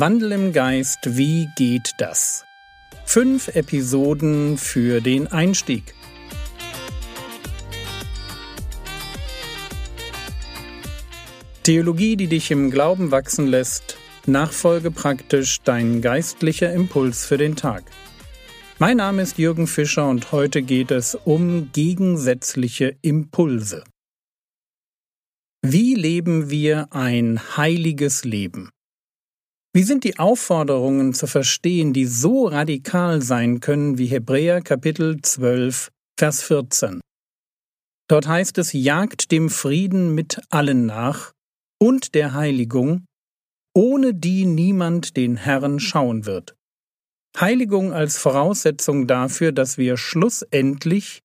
Wandel im Geist, wie geht das? Fünf Episoden für den Einstieg. Theologie, die dich im Glauben wachsen lässt, nachfolge praktisch dein geistlicher Impuls für den Tag. Mein Name ist Jürgen Fischer und heute geht es um gegensätzliche Impulse. Wie leben wir ein heiliges Leben? Wie sind die Aufforderungen zu verstehen, die so radikal sein können wie Hebräer Kapitel 12, Vers 14? Dort heißt es, jagt dem Frieden mit allen nach und der Heiligung, ohne die niemand den Herrn schauen wird. Heiligung als Voraussetzung dafür, dass wir schlussendlich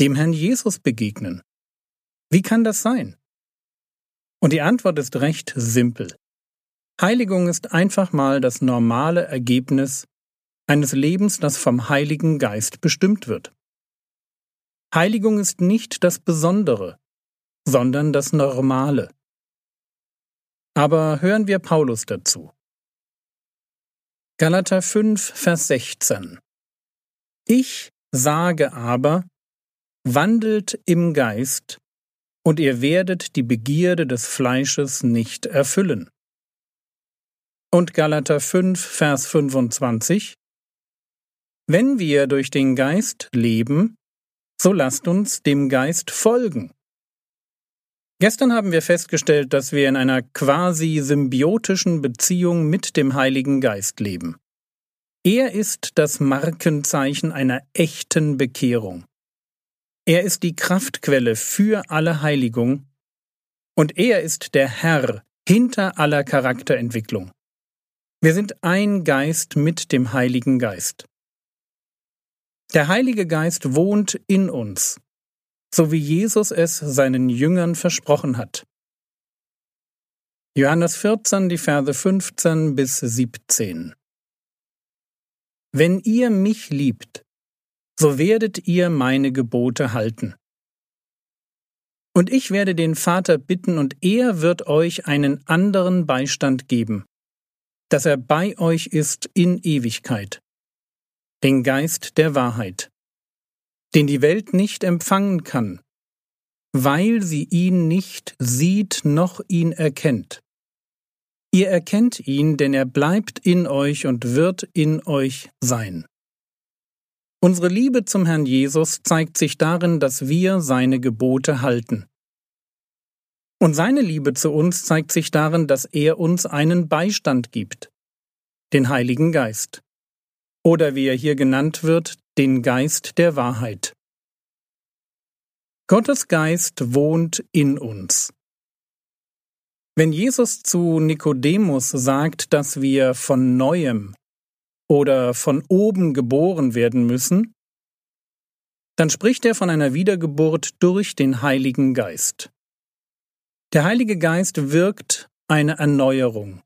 dem Herrn Jesus begegnen. Wie kann das sein? Und die Antwort ist recht simpel. Heiligung ist einfach mal das normale Ergebnis eines Lebens, das vom Heiligen Geist bestimmt wird. Heiligung ist nicht das Besondere, sondern das Normale. Aber hören wir Paulus dazu. Galater 5, Vers 16 Ich sage aber, wandelt im Geist, und ihr werdet die Begierde des Fleisches nicht erfüllen. Und Galater 5, Vers 25 Wenn wir durch den Geist leben, so lasst uns dem Geist folgen. Gestern haben wir festgestellt, dass wir in einer quasi symbiotischen Beziehung mit dem Heiligen Geist leben. Er ist das Markenzeichen einer echten Bekehrung. Er ist die Kraftquelle für alle Heiligung und er ist der Herr hinter aller Charakterentwicklung. Wir sind ein Geist mit dem Heiligen Geist. Der Heilige Geist wohnt in uns, so wie Jesus es seinen Jüngern versprochen hat. Johannes 14, die Verse 15 bis 17. Wenn ihr mich liebt, so werdet ihr meine Gebote halten. Und ich werde den Vater bitten, und er wird euch einen anderen Beistand geben, dass er bei euch ist in Ewigkeit, den Geist der Wahrheit, den die Welt nicht empfangen kann, weil sie ihn nicht sieht noch ihn erkennt. Ihr erkennt ihn, denn er bleibt in euch und wird in euch sein. Unsere Liebe zum Herrn Jesus zeigt sich darin, dass wir seine Gebote halten. Und seine Liebe zu uns zeigt sich darin, dass er uns einen Beistand gibt, den Heiligen Geist, oder wie er hier genannt wird, den Geist der Wahrheit. Gottes Geist wohnt in uns. Wenn Jesus zu Nikodemus sagt, dass wir von neuem oder von oben geboren werden müssen, dann spricht er von einer Wiedergeburt durch den Heiligen Geist. Der Heilige Geist wirkt eine Erneuerung.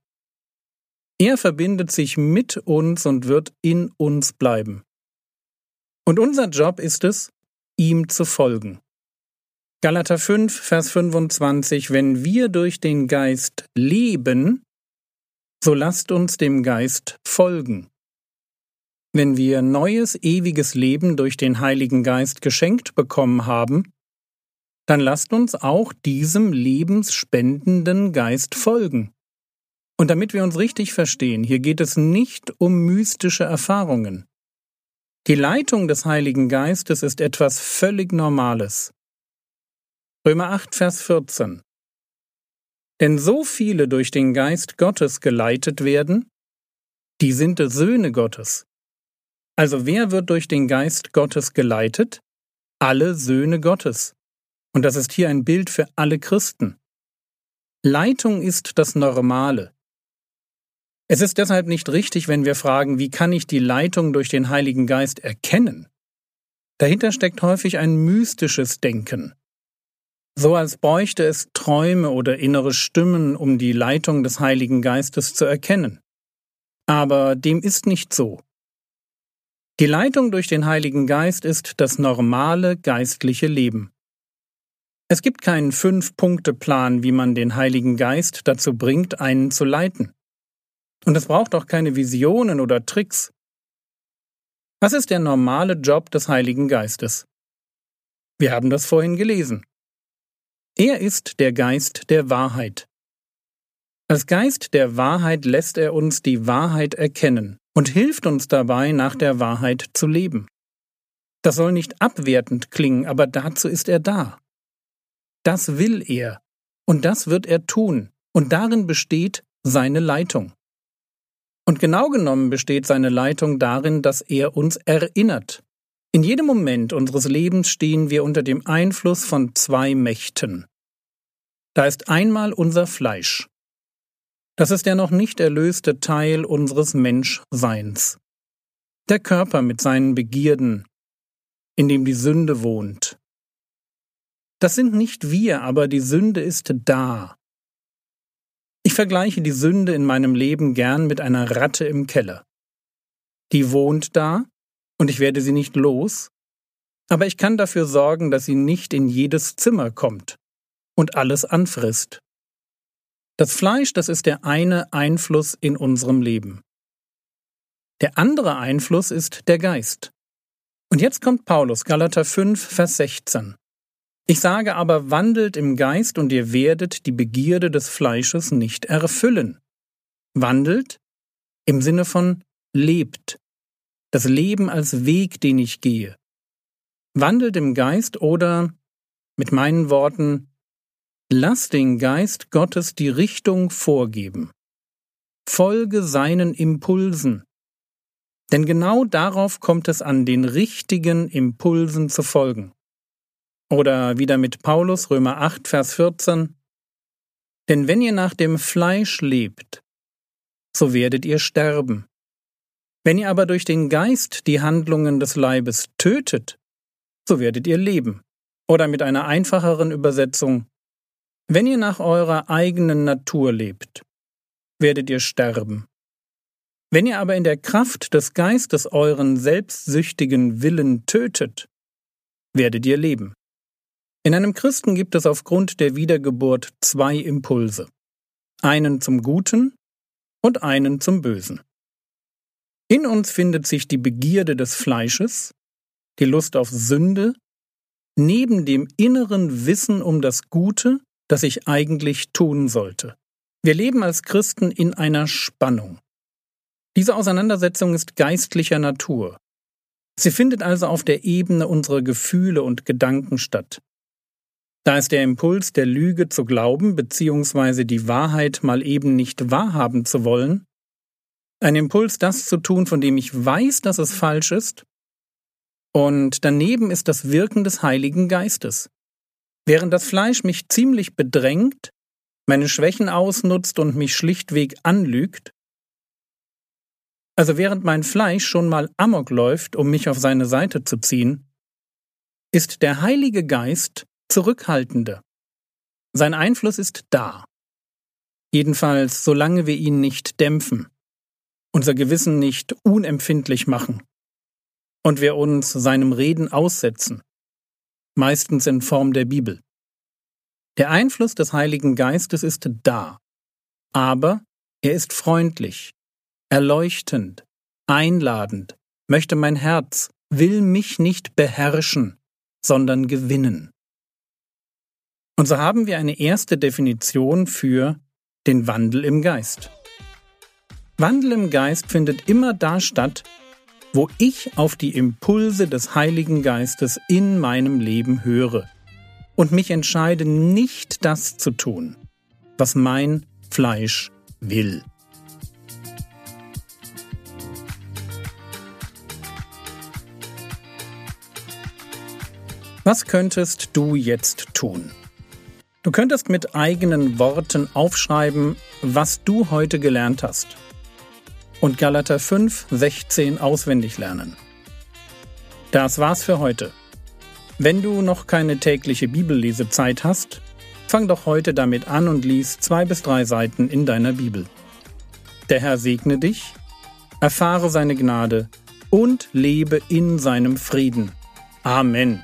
Er verbindet sich mit uns und wird in uns bleiben. Und unser Job ist es, ihm zu folgen. Galater 5, Vers 25, wenn wir durch den Geist leben, so lasst uns dem Geist folgen. Wenn wir neues, ewiges Leben durch den Heiligen Geist geschenkt bekommen haben, dann lasst uns auch diesem lebensspendenden Geist folgen. Und damit wir uns richtig verstehen, hier geht es nicht um mystische Erfahrungen. Die Leitung des Heiligen Geistes ist etwas völlig Normales. Römer 8, Vers 14. Denn so viele durch den Geist Gottes geleitet werden, die sind Söhne Gottes. Also wer wird durch den Geist Gottes geleitet? Alle Söhne Gottes. Und das ist hier ein Bild für alle Christen. Leitung ist das Normale. Es ist deshalb nicht richtig, wenn wir fragen, wie kann ich die Leitung durch den Heiligen Geist erkennen? Dahinter steckt häufig ein mystisches Denken. So als bräuchte es Träume oder innere Stimmen, um die Leitung des Heiligen Geistes zu erkennen. Aber dem ist nicht so. Die Leitung durch den Heiligen Geist ist das normale geistliche Leben. Es gibt keinen Fünf-Punkte-Plan, wie man den Heiligen Geist dazu bringt, einen zu leiten. Und es braucht auch keine Visionen oder Tricks. Was ist der normale Job des Heiligen Geistes? Wir haben das vorhin gelesen. Er ist der Geist der Wahrheit. Als Geist der Wahrheit lässt er uns die Wahrheit erkennen und hilft uns dabei, nach der Wahrheit zu leben. Das soll nicht abwertend klingen, aber dazu ist er da. Das will er, und das wird er tun, und darin besteht seine Leitung. Und genau genommen besteht seine Leitung darin, dass er uns erinnert. In jedem Moment unseres Lebens stehen wir unter dem Einfluss von zwei Mächten. Da ist einmal unser Fleisch. Das ist der noch nicht erlöste Teil unseres Menschseins. Der Körper mit seinen Begierden, in dem die Sünde wohnt. Das sind nicht wir, aber die Sünde ist da. Ich vergleiche die Sünde in meinem Leben gern mit einer Ratte im Keller. Die wohnt da, und ich werde sie nicht los, aber ich kann dafür sorgen, dass sie nicht in jedes Zimmer kommt und alles anfrisst. Das Fleisch, das ist der eine Einfluss in unserem Leben. Der andere Einfluss ist der Geist. Und jetzt kommt Paulus, Galater 5, Vers 16. Ich sage aber, wandelt im Geist und ihr werdet die Begierde des Fleisches nicht erfüllen. Wandelt im Sinne von lebt. Das Leben als Weg, den ich gehe. Wandelt im Geist oder, mit meinen Worten, lass den Geist Gottes die Richtung vorgeben. Folge seinen Impulsen, denn genau darauf kommt es an, den richtigen Impulsen zu folgen. Oder wieder mit Paulus Römer 8, Vers 14. Denn wenn ihr nach dem Fleisch lebt, so werdet ihr sterben. Wenn ihr aber durch den Geist die Handlungen des Leibes tötet, so werdet ihr leben. Oder mit einer einfacheren Übersetzung, wenn ihr nach eurer eigenen Natur lebt, werdet ihr sterben. Wenn ihr aber in der Kraft des Geistes euren selbstsüchtigen Willen tötet, werdet ihr leben. In einem Christen gibt es aufgrund der Wiedergeburt zwei Impulse. Einen zum Guten und einen zum Bösen. In uns findet sich die Begierde des Fleisches, die Lust auf Sünde, neben dem inneren Wissen um das Gute, das ich eigentlich tun sollte. Wir leben als Christen in einer Spannung. Diese Auseinandersetzung ist geistlicher Natur. Sie findet also auf der Ebene unserer Gefühle und Gedanken statt. Da ist der Impuls der Lüge zu glauben bzw. die Wahrheit mal eben nicht wahrhaben zu wollen, ein Impuls, das zu tun, von dem ich weiß, dass es falsch ist, und daneben ist das Wirken des Heiligen Geistes. Während das Fleisch mich ziemlich bedrängt, meine Schwächen ausnutzt und mich schlichtweg anlügt, also während mein Fleisch schon mal Amok läuft, um mich auf seine Seite zu ziehen, ist der Heilige Geist zurückhaltender. Sein Einfluss ist da. Jedenfalls solange wir ihn nicht dämpfen, unser Gewissen nicht unempfindlich machen und wir uns seinem Reden aussetzen, meistens in Form der Bibel. Der Einfluss des Heiligen Geistes ist da, aber er ist freundlich, erleuchtend, einladend, möchte mein Herz, will mich nicht beherrschen, sondern gewinnen. Und so haben wir eine erste Definition für den Wandel im Geist. Wandel im Geist findet immer da statt, wo ich auf die Impulse des Heiligen Geistes in meinem Leben höre und mich entscheide, nicht das zu tun, was mein Fleisch will. Was könntest du jetzt tun? Du könntest mit eigenen Worten aufschreiben, was du heute gelernt hast. Und Galater 5, 16 auswendig lernen. Das war's für heute. Wenn du noch keine tägliche Bibellesezeit hast, fang doch heute damit an und lies zwei bis drei Seiten in deiner Bibel. Der Herr segne dich, erfahre seine Gnade und lebe in seinem Frieden. Amen.